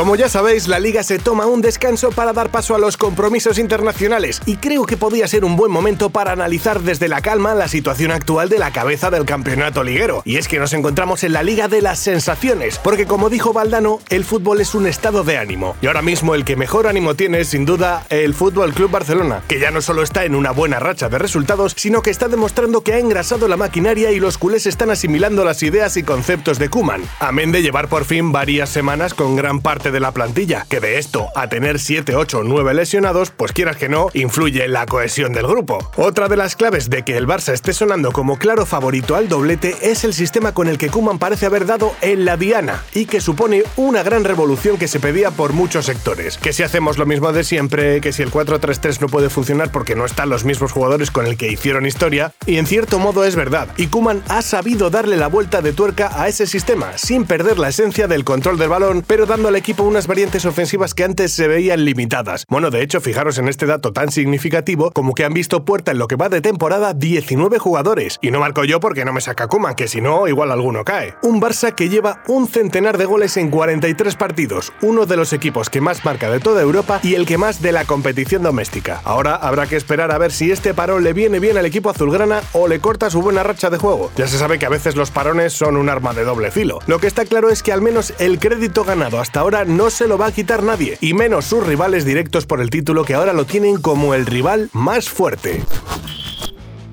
Como ya sabéis, la liga se toma un descanso para dar paso a los compromisos internacionales y creo que podía ser un buen momento para analizar desde la calma la situación actual de la cabeza del campeonato liguero. Y es que nos encontramos en la liga de las sensaciones, porque como dijo Valdano, el fútbol es un estado de ánimo. Y ahora mismo el que mejor ánimo tiene es sin duda el Fútbol Club Barcelona, que ya no solo está en una buena racha de resultados, sino que está demostrando que ha engrasado la maquinaria y los culés están asimilando las ideas y conceptos de Kuman. Amén de llevar por fin varias semanas con gran parte de la plantilla, que de esto a tener 7, 8, 9 lesionados, pues quieras que no, influye en la cohesión del grupo. Otra de las claves de que el Barça esté sonando como claro favorito al doblete es el sistema con el que Kuman parece haber dado en la diana y que supone una gran revolución que se pedía por muchos sectores. Que si hacemos lo mismo de siempre, que si el 4-3-3 no puede funcionar porque no están los mismos jugadores con el que hicieron historia, y en cierto modo es verdad, y Kuman ha sabido darle la vuelta de tuerca a ese sistema, sin perder la esencia del control del balón, pero dando al equipo unas variantes ofensivas que antes se veían limitadas. Bueno, de hecho, fijaros en este dato tan significativo como que han visto puerta en lo que va de temporada 19 jugadores. Y no marco yo porque no me saca Kuman, que si no, igual alguno cae. Un Barça que lleva un centenar de goles en 43 partidos, uno de los equipos que más marca de toda Europa y el que más de la competición doméstica. Ahora habrá que esperar a ver si este parón le viene bien al equipo azulgrana o le corta su buena racha de juego. Ya se sabe que a veces los parones son un arma de doble filo. Lo que está claro es que al menos el crédito ganado hasta ahora no se lo va a quitar nadie, y menos sus rivales directos por el título que ahora lo tienen como el rival más fuerte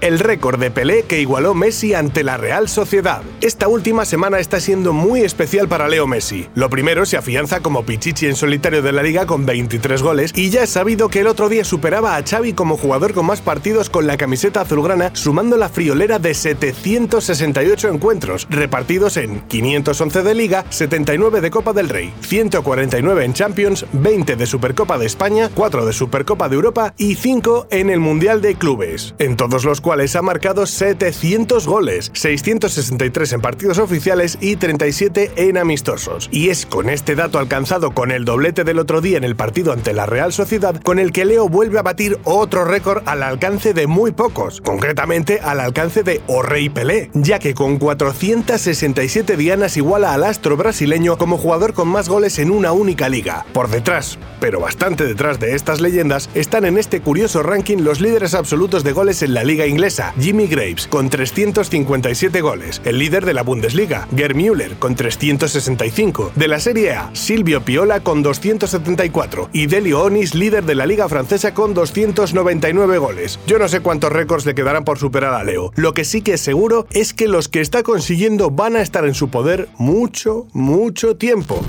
el récord de Pelé que igualó Messi ante la Real Sociedad. Esta última semana está siendo muy especial para Leo Messi. Lo primero se afianza como Pichichi en solitario de la liga con 23 goles y ya es sabido que el otro día superaba a Xavi como jugador con más partidos con la camiseta azulgrana, sumando la friolera de 768 encuentros, repartidos en 511 de liga, 79 de Copa del Rey, 149 en Champions, 20 de Supercopa de España, 4 de Supercopa de Europa y 5 en el Mundial de Clubes. En todos los cuales ha marcado 700 goles, 663 en partidos oficiales y 37 en amistosos. Y es con este dato alcanzado con el doblete del otro día en el partido ante la Real Sociedad con el que Leo vuelve a batir otro récord al alcance de muy pocos, concretamente al alcance de O'Rey Pelé, ya que con 467 dianas iguala al astro brasileño como jugador con más goles en una única liga. Por detrás, pero bastante detrás de estas leyendas, están en este curioso ranking los líderes absolutos de goles en la liga inglesa inglesa, Jimmy Graves, con 357 goles. El líder de la Bundesliga, Gerd Müller, con 365. De la Serie A, Silvio Piola, con 274. Y Delio Onis, líder de la Liga Francesa, con 299 goles. Yo no sé cuántos récords le quedarán por superar a Leo. Lo que sí que es seguro es que los que está consiguiendo van a estar en su poder mucho, mucho tiempo.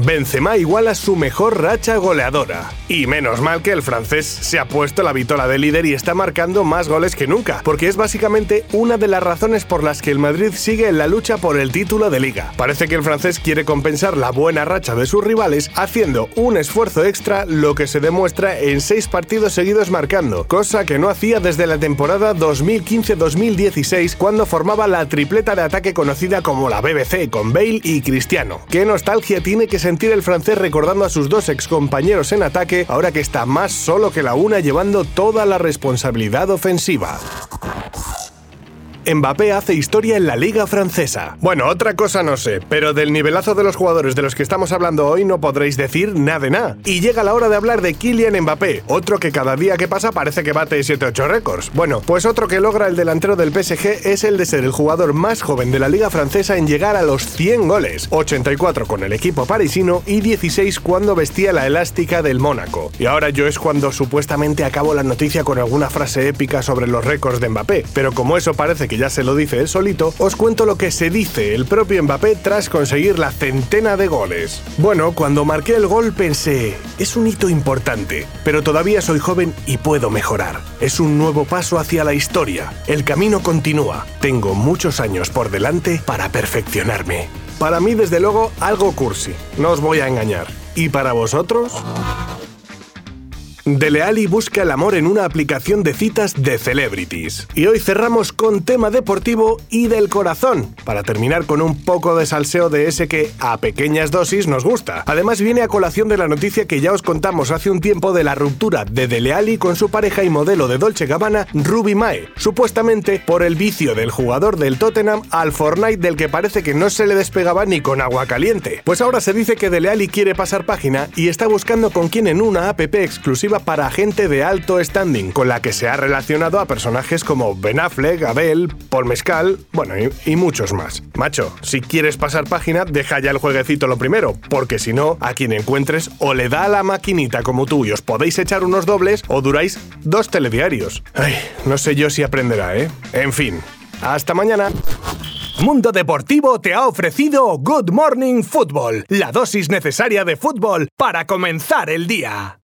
Benzema iguala su mejor racha goleadora. Y menos mal que el francés se ha puesto la vitola de líder y está marcando más goles que nunca, porque es básicamente una de las razones por las que el Madrid sigue en la lucha por el título de liga. Parece que el francés quiere compensar la buena racha de sus rivales haciendo un esfuerzo extra, lo que se demuestra en seis partidos seguidos marcando, cosa que no hacía desde la temporada 2015-2016 cuando formaba la tripleta de ataque conocida como la BBC con Bale y Cristiano. ¿Qué nostalgia tiene que ser sentir el francés recordando a sus dos excompañeros en ataque ahora que está más solo que la una llevando toda la responsabilidad ofensiva. Mbappé hace historia en la liga francesa. Bueno, otra cosa no sé, pero del nivelazo de los jugadores de los que estamos hablando hoy no podréis decir nada de nada. Y llega la hora de hablar de Kylian Mbappé, otro que cada día que pasa parece que bate 7-8 récords. Bueno, pues otro que logra el delantero del PSG es el de ser el jugador más joven de la liga francesa en llegar a los 100 goles, 84 con el equipo parisino y 16 cuando vestía la elástica del Mónaco. Y ahora yo es cuando supuestamente acabo la noticia con alguna frase épica sobre los récords de Mbappé, pero como eso parece que ya se lo dice él solito, os cuento lo que se dice el propio Mbappé tras conseguir la centena de goles. Bueno, cuando marqué el gol pensé, es un hito importante, pero todavía soy joven y puedo mejorar. Es un nuevo paso hacia la historia. El camino continúa. Tengo muchos años por delante para perfeccionarme. Para mí, desde luego, algo cursi. No os voy a engañar. ¿Y para vosotros? Dele Alli busca el amor en una aplicación de citas de celebrities. Y hoy cerramos con tema deportivo y del corazón, para terminar con un poco de salseo de ese que a pequeñas dosis nos gusta. Además viene a colación de la noticia que ya os contamos hace un tiempo de la ruptura de Dele Alli con su pareja y modelo de Dolce Gabbana, Ruby Mae, supuestamente por el vicio del jugador del Tottenham al Fortnite del que parece que no se le despegaba ni con agua caliente. Pues ahora se dice que Dele Alli quiere pasar página y está buscando con quién en una app para gente de alto standing, con la que se ha relacionado a personajes como Ben Affleck, Abel, Paul Mescal, bueno, y, y muchos más. Macho, si quieres pasar página, deja ya el jueguecito lo primero, porque si no, a quien encuentres o le da a la maquinita como tú y os podéis echar unos dobles o duráis dos telediarios. Ay, no sé yo si aprenderá, ¿eh? En fin, hasta mañana. Mundo Deportivo te ha ofrecido Good Morning Football, la dosis necesaria de fútbol para comenzar el día.